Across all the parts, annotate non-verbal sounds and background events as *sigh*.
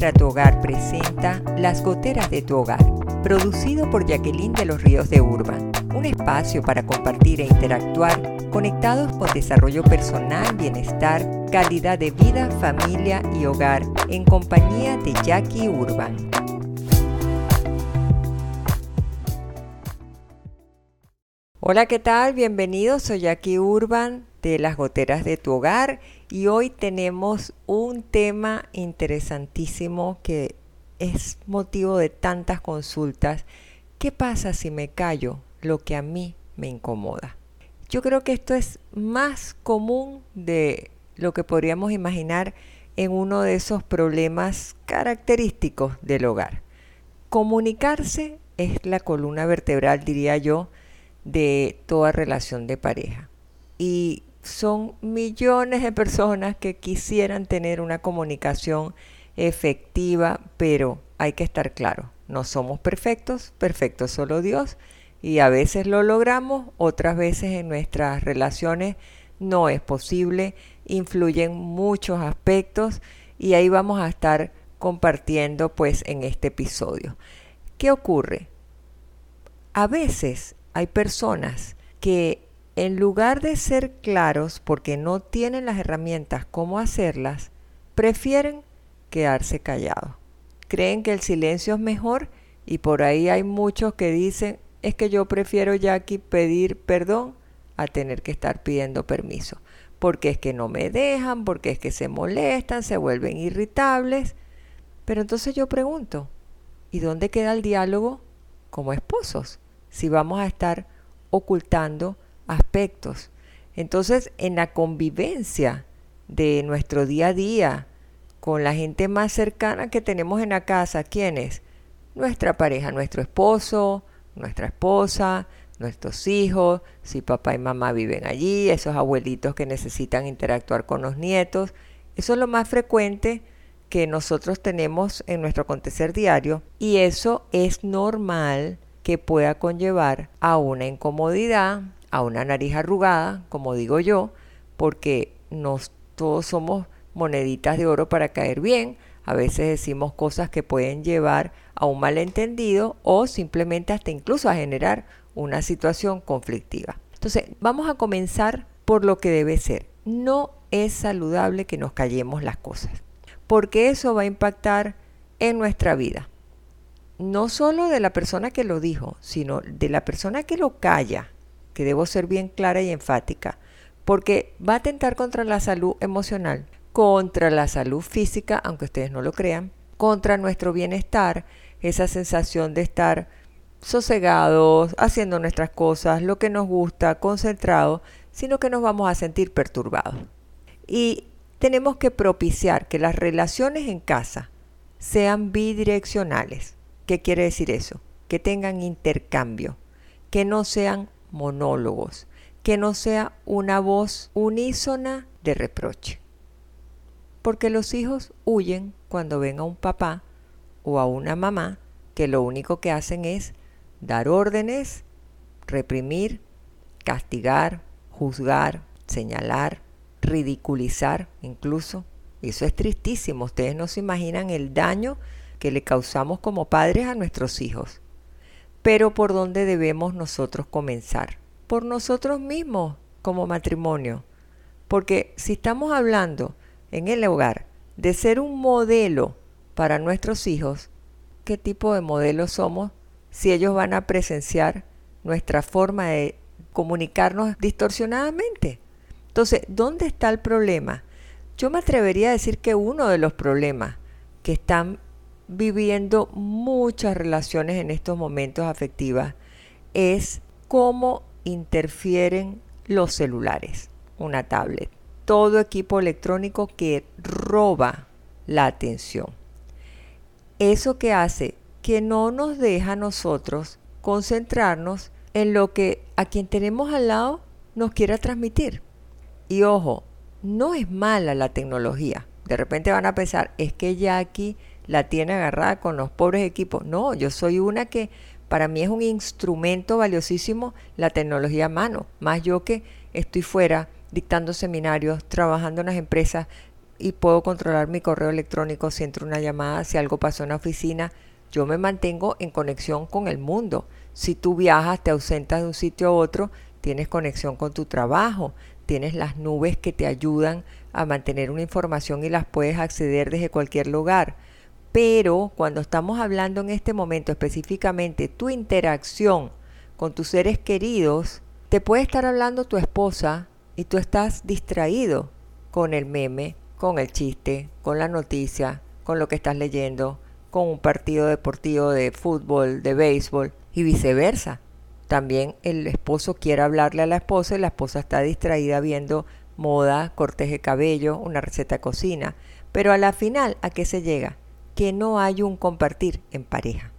Administra tu Hogar presenta Las Goteras de tu Hogar, producido por Jacqueline de los Ríos de Urban, un espacio para compartir e interactuar conectados con desarrollo personal, bienestar, calidad de vida, familia y hogar en compañía de Jackie Urban. Hola, ¿qué tal? Bienvenidos, soy Jackie Urban de Las Goteras de tu Hogar y hoy tenemos un tema interesantísimo que es motivo de tantas consultas. ¿Qué pasa si me callo lo que a mí me incomoda? Yo creo que esto es más común de lo que podríamos imaginar en uno de esos problemas característicos del hogar. Comunicarse es la columna vertebral, diría yo, de toda relación de pareja. Y son millones de personas que quisieran tener una comunicación efectiva, pero hay que estar claro, no somos perfectos, perfecto solo Dios, y a veces lo logramos, otras veces en nuestras relaciones no es posible, influyen muchos aspectos y ahí vamos a estar compartiendo pues en este episodio. ¿Qué ocurre? A veces hay personas que en lugar de ser claros porque no tienen las herramientas cómo hacerlas, prefieren quedarse callados. Creen que el silencio es mejor y por ahí hay muchos que dicen es que yo prefiero ya aquí pedir perdón a tener que estar pidiendo permiso. Porque es que no me dejan, porque es que se molestan, se vuelven irritables. Pero entonces yo pregunto, ¿y dónde queda el diálogo como esposos? Si vamos a estar ocultando aspectos. Entonces, en la convivencia de nuestro día a día con la gente más cercana que tenemos en la casa, ¿quién es? Nuestra pareja, nuestro esposo, nuestra esposa, nuestros hijos, si papá y mamá viven allí, esos abuelitos que necesitan interactuar con los nietos. Eso es lo más frecuente que nosotros tenemos en nuestro acontecer diario y eso es normal que pueda conllevar a una incomodidad, a una nariz arrugada, como digo yo, porque nos, todos somos moneditas de oro para caer bien. A veces decimos cosas que pueden llevar a un malentendido o simplemente hasta incluso a generar una situación conflictiva. Entonces, vamos a comenzar por lo que debe ser. No es saludable que nos callemos las cosas, porque eso va a impactar en nuestra vida. No solo de la persona que lo dijo, sino de la persona que lo calla que debo ser bien clara y enfática, porque va a atentar contra la salud emocional, contra la salud física, aunque ustedes no lo crean, contra nuestro bienestar, esa sensación de estar sosegados, haciendo nuestras cosas, lo que nos gusta, concentrados, sino que nos vamos a sentir perturbados. Y tenemos que propiciar que las relaciones en casa sean bidireccionales. ¿Qué quiere decir eso? Que tengan intercambio, que no sean monólogos, que no sea una voz unísona de reproche. Porque los hijos huyen cuando ven a un papá o a una mamá que lo único que hacen es dar órdenes, reprimir, castigar, juzgar, señalar, ridiculizar incluso. Eso es tristísimo. Ustedes no se imaginan el daño que le causamos como padres a nuestros hijos. Pero ¿por dónde debemos nosotros comenzar? Por nosotros mismos como matrimonio. Porque si estamos hablando en el hogar de ser un modelo para nuestros hijos, ¿qué tipo de modelo somos si ellos van a presenciar nuestra forma de comunicarnos distorsionadamente? Entonces, ¿dónde está el problema? Yo me atrevería a decir que uno de los problemas que están viviendo muchas relaciones en estos momentos afectivas es cómo interfieren los celulares, una tablet, todo equipo electrónico que roba la atención. Eso que hace que no nos deja a nosotros concentrarnos en lo que a quien tenemos al lado nos quiera transmitir. Y ojo, no es mala la tecnología. De repente van a pensar, es que ya aquí la tiene agarrada con los pobres equipos. No, yo soy una que para mí es un instrumento valiosísimo la tecnología a mano, más yo que estoy fuera dictando seminarios, trabajando en las empresas, y puedo controlar mi correo electrónico si entra una llamada, si algo pasó en la oficina. Yo me mantengo en conexión con el mundo. Si tú viajas, te ausentas de un sitio a otro, tienes conexión con tu trabajo, tienes las nubes que te ayudan a mantener una información y las puedes acceder desde cualquier lugar. Pero cuando estamos hablando en este momento específicamente tu interacción con tus seres queridos, te puede estar hablando tu esposa y tú estás distraído con el meme, con el chiste, con la noticia, con lo que estás leyendo, con un partido deportivo de fútbol, de béisbol y viceversa. También el esposo quiere hablarle a la esposa y la esposa está distraída viendo moda, cortes de cabello, una receta de cocina. Pero a la final, ¿a qué se llega? Que no hay un compartir en pareja.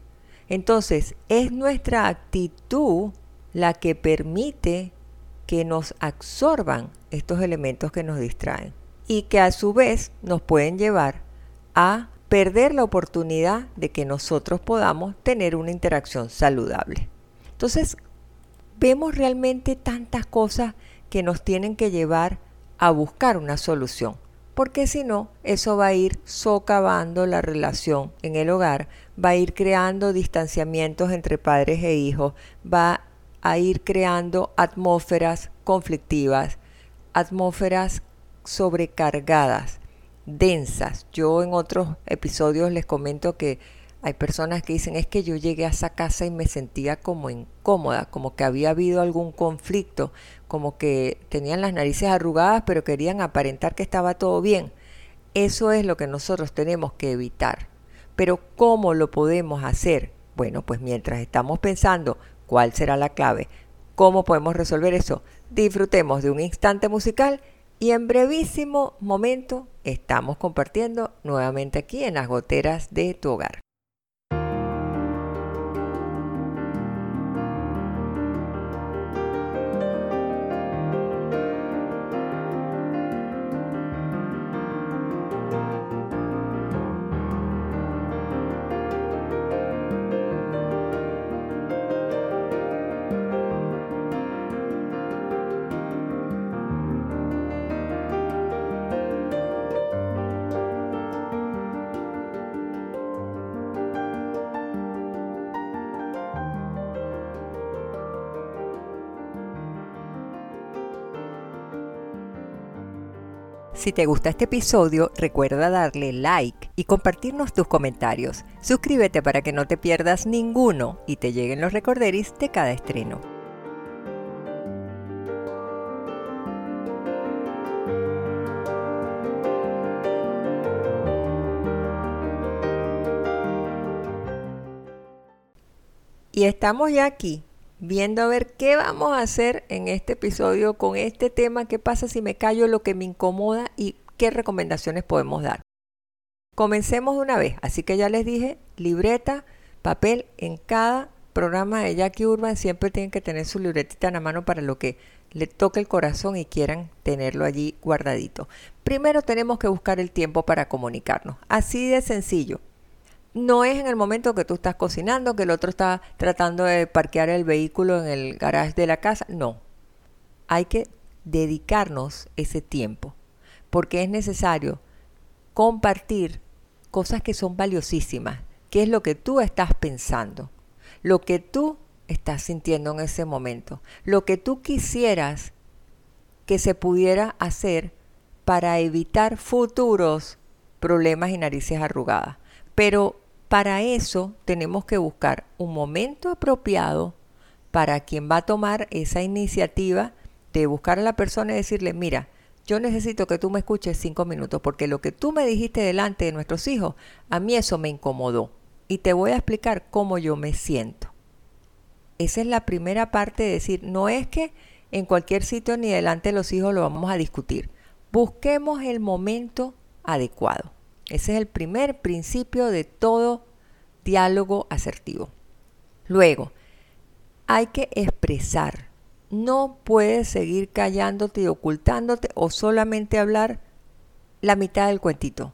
Entonces, es nuestra actitud la que permite que nos absorban estos elementos que nos distraen y que a su vez nos pueden llevar a perder la oportunidad de que nosotros podamos tener una interacción saludable. Entonces, vemos realmente tantas cosas que nos tienen que llevar a buscar una solución, porque si no, eso va a ir socavando la relación en el hogar, va a ir creando distanciamientos entre padres e hijos, va a ir creando atmósferas conflictivas, atmósferas sobrecargadas, densas. Yo en otros episodios les comento que hay personas que dicen es que yo llegué a esa casa y me sentía como incómoda, como que había habido algún conflicto, como que tenían las narices arrugadas pero querían aparentar que estaba todo bien. Eso es lo que nosotros tenemos que evitar. Pero ¿cómo lo podemos hacer? Bueno, pues mientras estamos pensando cuál será la clave, cómo podemos resolver eso, disfrutemos de un instante musical y en brevísimo momento estamos compartiendo nuevamente aquí en las goteras de tu hogar. Si te gusta este episodio, recuerda darle like y compartirnos tus comentarios. Suscríbete para que no te pierdas ninguno y te lleguen los recorderis de cada estreno. Y estamos ya aquí viendo a ver qué vamos a hacer en este episodio con este tema, qué pasa si me callo lo que me incomoda y qué recomendaciones podemos dar. Comencemos de una vez, así que ya les dije, libreta, papel en cada programa de Jackie Urban siempre tienen que tener su libretita en la mano para lo que le toque el corazón y quieran tenerlo allí guardadito. Primero tenemos que buscar el tiempo para comunicarnos, así de sencillo. No es en el momento que tú estás cocinando, que el otro está tratando de parquear el vehículo en el garage de la casa. No. Hay que dedicarnos ese tiempo, porque es necesario compartir cosas que son valiosísimas, qué es lo que tú estás pensando, lo que tú estás sintiendo en ese momento, lo que tú quisieras que se pudiera hacer para evitar futuros problemas y narices arrugadas. Pero para eso tenemos que buscar un momento apropiado para quien va a tomar esa iniciativa de buscar a la persona y decirle, mira, yo necesito que tú me escuches cinco minutos porque lo que tú me dijiste delante de nuestros hijos, a mí eso me incomodó. Y te voy a explicar cómo yo me siento. Esa es la primera parte de decir, no es que en cualquier sitio ni delante de los hijos lo vamos a discutir. Busquemos el momento adecuado. Ese es el primer principio de todo diálogo asertivo. Luego, hay que expresar. No puedes seguir callándote y ocultándote o solamente hablar la mitad del cuentito.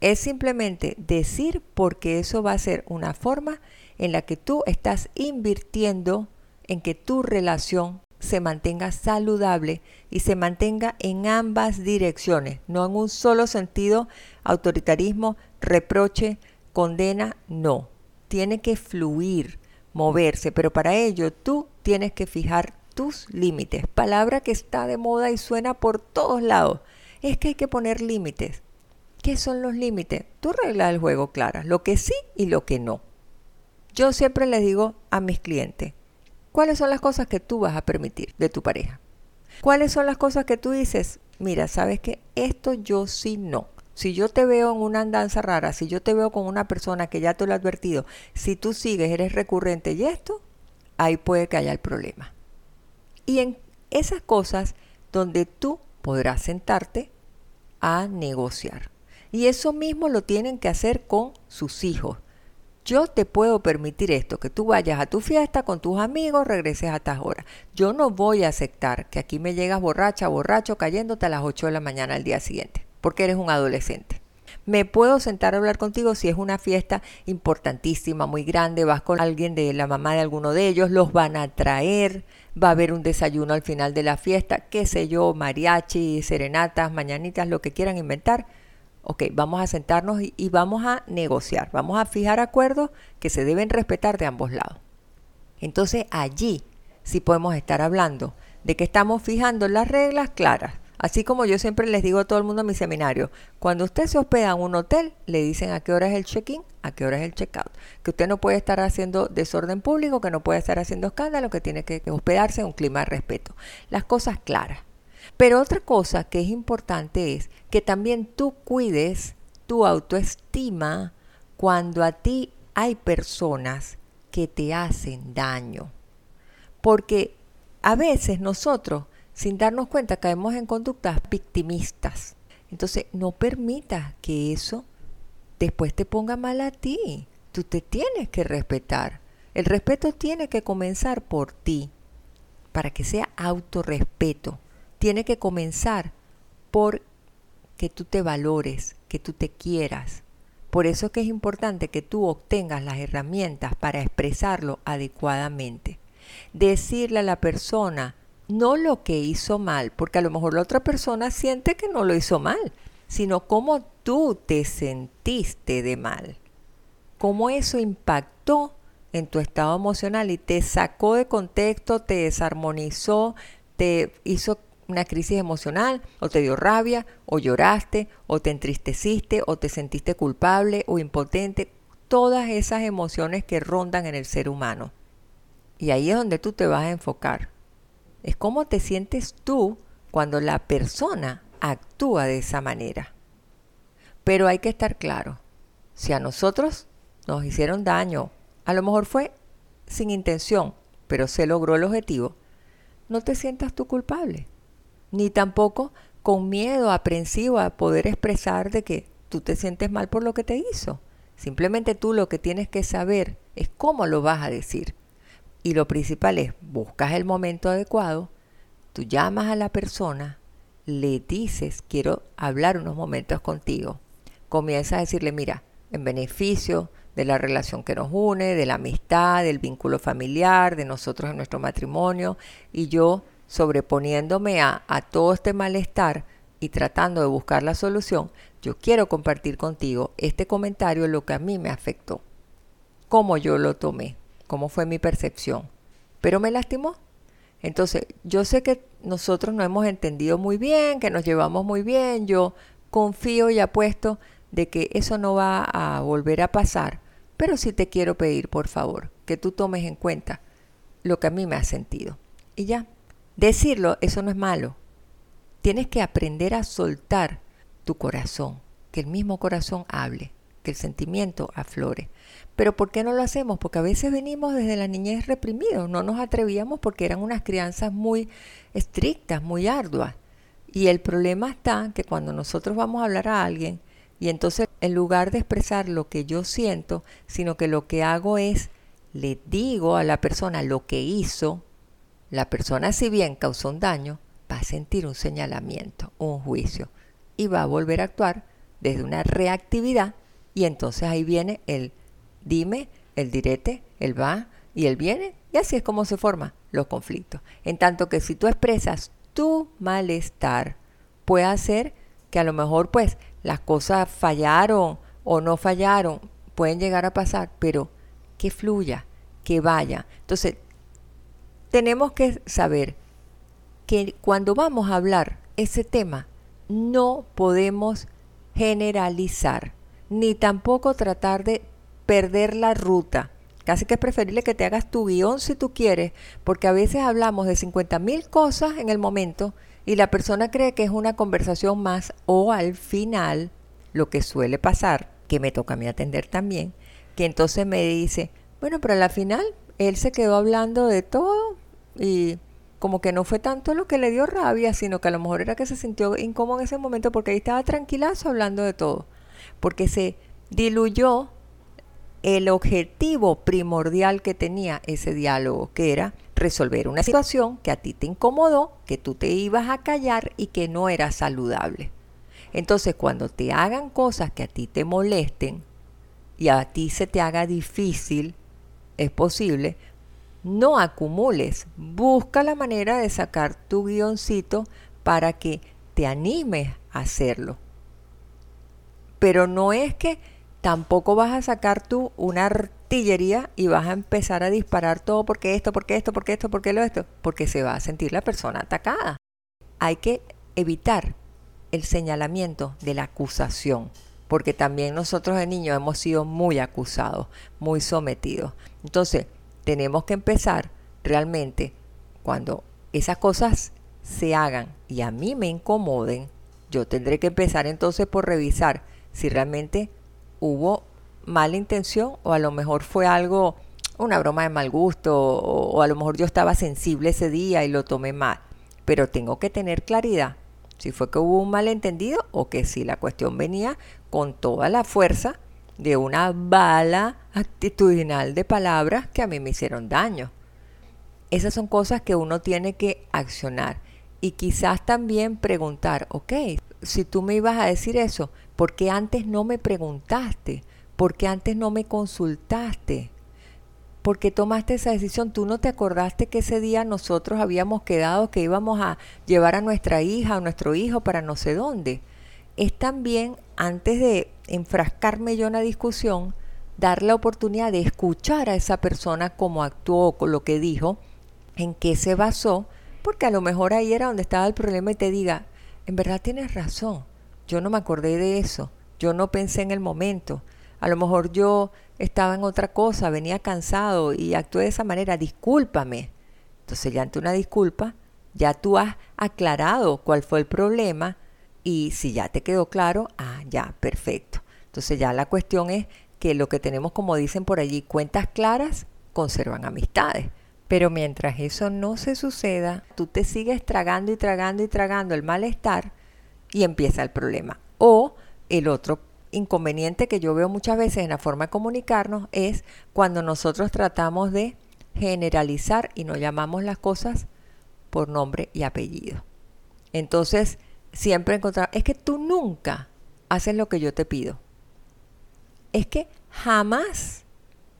Es simplemente decir porque eso va a ser una forma en la que tú estás invirtiendo en que tu relación se mantenga saludable y se mantenga en ambas direcciones, no en un solo sentido, autoritarismo, reproche, condena, no. Tiene que fluir, moverse, pero para ello tú tienes que fijar tus límites. Palabra que está de moda y suena por todos lados. Es que hay que poner límites. ¿Qué son los límites? Tú reglas del juego claras, lo que sí y lo que no. Yo siempre les digo a mis clientes, ¿cuáles son las cosas que tú vas a permitir de tu pareja? ¿Cuáles son las cosas que tú dices, mira, sabes que esto yo sí no? Si yo te veo en una andanza rara, si yo te veo con una persona que ya te lo he advertido, si tú sigues, eres recurrente y esto, ahí puede que haya el problema. Y en esas cosas donde tú podrás sentarte a negociar. Y eso mismo lo tienen que hacer con sus hijos yo te puedo permitir esto, que tú vayas a tu fiesta con tus amigos, regreses a estas horas. Yo no voy a aceptar que aquí me llegas borracha, borracho, cayéndote a las 8 de la mañana al día siguiente, porque eres un adolescente. Me puedo sentar a hablar contigo si es una fiesta importantísima, muy grande, vas con alguien de la mamá de alguno de ellos, los van a traer, va a haber un desayuno al final de la fiesta, qué sé yo, mariachi, serenatas, mañanitas, lo que quieran inventar ok, vamos a sentarnos y, vamos a negociar, vamos a fijar acuerdos que se deben respetar de ambos lados. Entonces allí sí podemos estar hablando de que estamos fijando las reglas claras. Así como yo siempre les digo a todo el mundo en mi seminario, cuando usted se hospeda en un hotel, le dicen a qué hora es el check-in, a qué hora es el check-out. Que usted no puede estar haciendo desorden público, que no puede estar haciendo escándalo, que tiene que hospedarse en un clima de respeto. Las cosas claras. Pero otra cosa que es importante es que también tú cuides tu autoestima cuando a ti hay personas que te hacen daño. Porque a veces nosotros, sin darnos cuenta, caemos en conductas victimistas. Entonces, no permitas que eso después te ponga mal a ti. Tú te tienes que respetar. El respeto tiene que comenzar por ti, para que sea autorrespeto tiene que comenzar por que tú te valores, que tú te quieras. Por eso es que es importante que tú obtengas las herramientas para expresarlo adecuadamente. Decirle a la persona no lo que hizo mal, porque a lo mejor la otra persona siente que no lo hizo mal, sino cómo tú te sentiste de mal. Cómo eso impactó en tu estado emocional y te sacó de contexto, te desarmonizó, te hizo una crisis emocional, o te dio rabia, o lloraste, o te entristeciste, o te sentiste culpable o impotente, todas esas emociones que rondan en el ser humano. Y ahí es donde tú te vas a enfocar. Es cómo te sientes tú cuando la persona actúa de esa manera. Pero hay que estar claro, si a nosotros nos hicieron daño, a lo mejor fue sin intención, pero se logró el objetivo, no te sientas tú culpable ni tampoco con miedo aprensivo a poder expresar de que tú te sientes mal por lo que te hizo. Simplemente tú lo que tienes que saber es cómo lo vas a decir. Y lo principal es, buscas el momento adecuado, tú llamas a la persona, le dices, quiero hablar unos momentos contigo. Comienzas a decirle, mira, en beneficio de la relación que nos une, de la amistad, del vínculo familiar, de nosotros en nuestro matrimonio, y yo sobreponiéndome a, todo este malestar y tratando de buscar la solución, yo quiero compartir contigo este comentario, lo que a mí me afectó, cómo yo lo tomé, cómo fue mi percepción, pero me lastimó. Entonces, yo sé que nosotros no hemos entendido muy bien, que nos llevamos muy bien, yo confío y apuesto de que eso no va a volver a pasar, pero sí te quiero pedir, por favor, que tú tomes en cuenta lo que a mí me ha sentido. Y ya, Decirlo, eso no es malo. Tienes que aprender a soltar tu corazón, que el mismo corazón hable, que el sentimiento aflore. Pero ¿por qué no lo hacemos? Porque a veces venimos desde la niñez reprimidos, no nos atrevíamos porque eran unas crianzas muy estrictas, muy arduas. Y el problema está que cuando nosotros vamos a hablar a alguien, y entonces en lugar de expresar lo que yo siento, sino que lo que hago es, le digo a la persona lo que hizo, la persona, si bien causó un daño, va a sentir un señalamiento, un juicio, y va a volver a actuar desde una reactividad, y entonces ahí viene el dime, el direte, el va y el viene, y así es como se forma los conflictos. En tanto que si tú expresas tu malestar, puede hacer que a lo mejor pues las cosas fallaron o no fallaron, pueden llegar a pasar, pero que fluya, que vaya. Entonces, tenemos que saber que cuando vamos a hablar ese tema, no podemos generalizar, ni tampoco tratar de perder la ruta. Casi que es preferible que te hagas tu guion si tú quieres, porque a veces hablamos de 50 mil cosas en el momento y la persona cree que es una conversación más o al final, lo que suele pasar, que me toca a mí atender también, que entonces me dice, bueno, pero al final él se quedó hablando de todo y como que no fue tanto lo que le dio rabia, sino que a lo mejor era que se sintió incómodo en ese momento porque ahí estaba tranquilazo hablando de todo, porque se diluyó el objetivo primordial que tenía ese diálogo, que era resolver una situación que a ti te incomodó, que tú te ibas a callar y que no era saludable. Entonces, cuando te hagan cosas que a ti te molesten y a ti se te haga difícil, es posible, no acumules, busca la manera de sacar tu guioncito para que te animes a hacerlo. Pero no es que tampoco vas a sacar tú una artillería y vas a empezar a disparar todo porque esto, porque esto, porque esto, porque lo esto, porque se va a sentir la persona atacada. Hay que evitar el señalamiento de la acusación, porque también nosotros de niños hemos sido muy acusados, muy sometidos. Entonces, tenemos que empezar realmente cuando esas cosas se hagan y a mí me incomoden, yo tendré que empezar entonces por revisar si realmente hubo mala intención o a lo mejor fue algo, una broma de mal gusto o, a lo mejor yo estaba sensible ese día y lo tomé mal. Pero tengo que tener claridad si fue que hubo un malentendido o que si la cuestión venía con toda la fuerza de una bala actitudinal de palabras que a mí me hicieron daño. Esas son cosas que uno tiene que accionar y quizás también preguntar, ok, si tú me ibas a decir eso, ¿por qué antes no me preguntaste? ¿Por qué antes no me consultaste? ¿Por qué tomaste esa decisión? ¿Tú no te acordaste que ese día nosotros habíamos quedado que íbamos a llevar a nuestra hija o nuestro hijo para no sé dónde? Es también, antes de enfrascarme yo en la discusión, dar la oportunidad de escuchar a esa persona cómo actuó, con lo que dijo, en qué se basó, porque a lo mejor ahí era donde estaba el problema y te diga, en verdad tienes razón, yo no me acordé de eso, yo no pensé en el momento, a lo mejor yo estaba en otra cosa, venía cansado y actué de esa manera, discúlpame. Entonces ya ante una disculpa, ya tú has aclarado cuál fue el problema y si ya te quedó claro, ah, ya, perfecto. Entonces ya la cuestión es que lo que tenemos, como dicen por allí, cuentas claras, conservan amistades. Pero mientras eso no se suceda, tú te sigues tragando y tragando y tragando el malestar y empieza el problema. O el otro inconveniente que yo veo muchas veces en la forma de comunicarnos es cuando nosotros tratamos de generalizar y no llamamos las cosas por nombre y apellido. Entonces, siempre encontrar, es que tú nunca haces lo que yo te pido. Es que jamás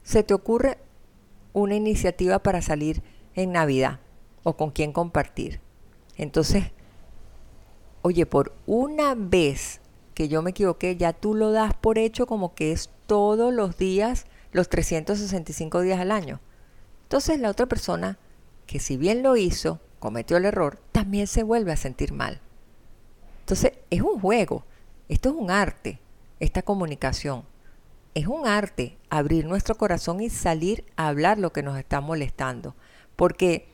se te ocurre una iniciativa para salir en Navidad o con quién compartir. Entonces, oye, por una vez que yo me equivoqué, ya tú lo das por hecho como que es todos los días, los 365 días al año. Entonces la otra persona, que si bien lo hizo, cometió el error, también se vuelve a sentir mal. Entonces es un juego, esto es un arte, esta comunicación es un arte abrir nuestro corazón y salir a hablar lo que nos está molestando. Porque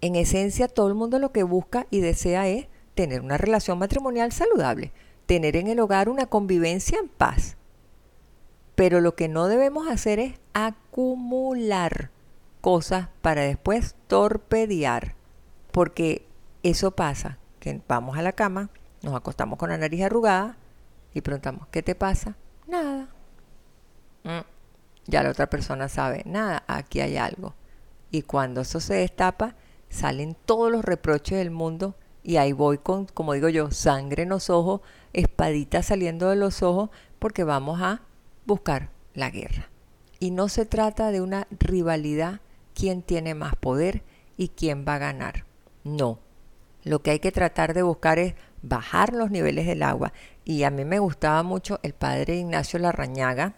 en esencia todo el mundo lo que busca y desea es tener una relación matrimonial saludable, tener en el hogar una convivencia en paz. Pero lo que no debemos hacer es acumular cosas para después torpedear. Porque eso pasa, que vamos a la cama, nos acostamos con la nariz arrugada y preguntamos, ¿qué te pasa? Nada. Mm. ya la otra persona sabe, nada, aquí hay algo. Y cuando eso se destapa, salen todos los reproches del mundo y ahí voy con, como digo yo, sangre en los ojos, espadita saliendo de los ojos, porque vamos a buscar la guerra. Y no se trata de una rivalidad, quién tiene más poder, y quién va a ganar. No. Lo que hay que tratar de buscar es bajar los niveles del agua. Y a mí me gustaba mucho el padre Ignacio Larrañaga.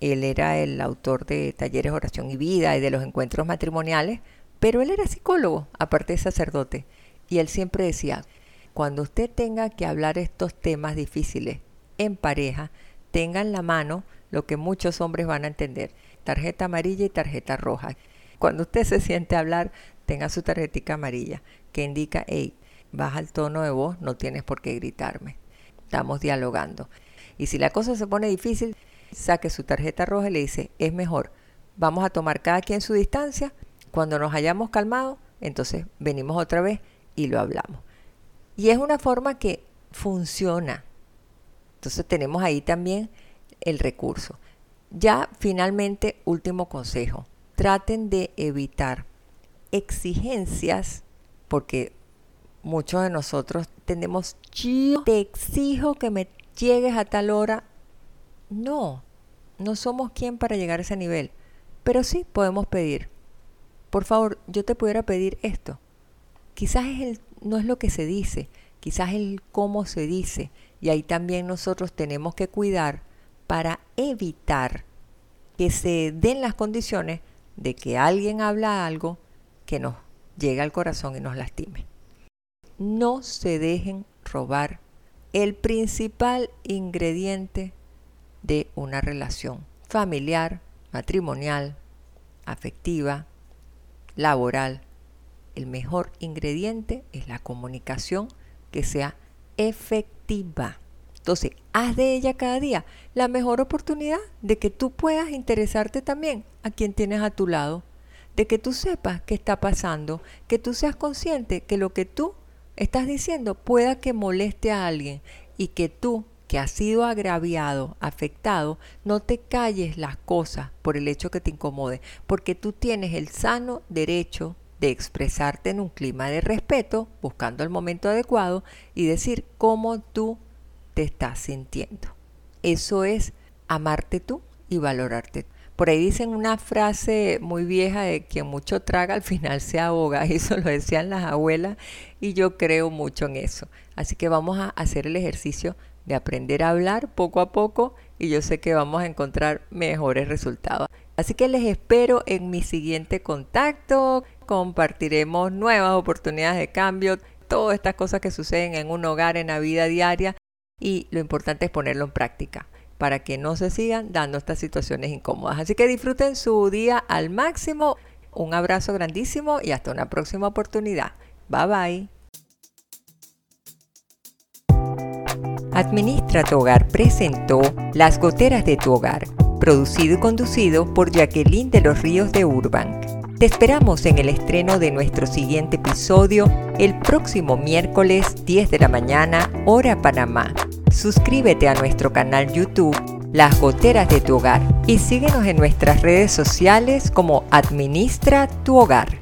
Él era el autor de Talleres Oración y Vida y de los encuentros matrimoniales, pero él era psicólogo, aparte de sacerdote. Y él siempre decía, cuando usted tenga que hablar estos temas difíciles en pareja, tenga en la mano lo que muchos hombres van a entender, tarjeta amarilla y tarjeta roja. Cuando usted se siente a hablar, tenga su tarjetita amarilla que indica, hey, baja el tono de voz, no tienes por qué gritarme. Estamos dialogando. Y si la cosa se pone difícil, saque su tarjeta roja y le dice, es mejor, vamos a tomar cada quien su distancia. Cuando nos hayamos calmado, entonces venimos otra vez y lo hablamos. Y es una forma que funciona. Entonces tenemos ahí también el recurso. Ya finalmente, último consejo. Traten de evitar exigencias, porque muchos de nosotros tenemos, yo te exijo que me llegues a tal hora. No, no somos quien para llegar a ese nivel, pero sí podemos pedir. Por favor, yo te pudiera pedir esto. Quizás no es lo que se dice, quizás el cómo se dice. Y ahí también nosotros tenemos que cuidar para evitar que se den las condiciones de que alguien habla algo que nos llegue al corazón y nos lastime. No se dejen robar el principal ingrediente de una relación familiar, matrimonial, afectiva, laboral. El mejor ingrediente es la comunicación que sea efectiva. Entonces, haz de ella cada día la mejor oportunidad de que tú puedas interesarte también a quien tienes a tu lado, de que tú sepas qué está pasando, que tú seas consciente que lo que tú estás diciendo pueda que moleste a alguien y que tú, que has sido agraviado, afectado, no te calles las cosas por el hecho que te incomode, porque tú tienes el sano derecho de expresarte en un clima de respeto, buscando el momento adecuado y decir cómo tú te estás sintiendo. Eso es amarte tú y valorarte. Por ahí dicen una frase muy vieja de que mucho traga al final se ahoga. *laughs* Eso lo decían las abuelas y yo creo mucho en eso. Así que vamos a hacer el ejercicio de aprender a hablar poco a poco y yo sé que vamos a encontrar mejores resultados. Así que les espero en mi siguiente contacto. Compartiremos nuevas oportunidades de cambio, todas estas cosas que suceden en un hogar, en la vida diaria y lo importante es ponerlo en práctica para que no se sigan dando estas situaciones incómodas. Así que disfruten su día al máximo. Un abrazo grandísimo y hasta una próxima oportunidad. Bye bye. Administra tu hogar presentó Las goteras de tu hogar, producido y conducido por Jacqueline de los Ríos de Urban. Te esperamos en el estreno de nuestro siguiente episodio el próximo miércoles 10 de la mañana, hora Panamá. Suscríbete a nuestro canal YouTube Las Goteras de tu Hogar y síguenos en nuestras redes sociales como Administra tu Hogar.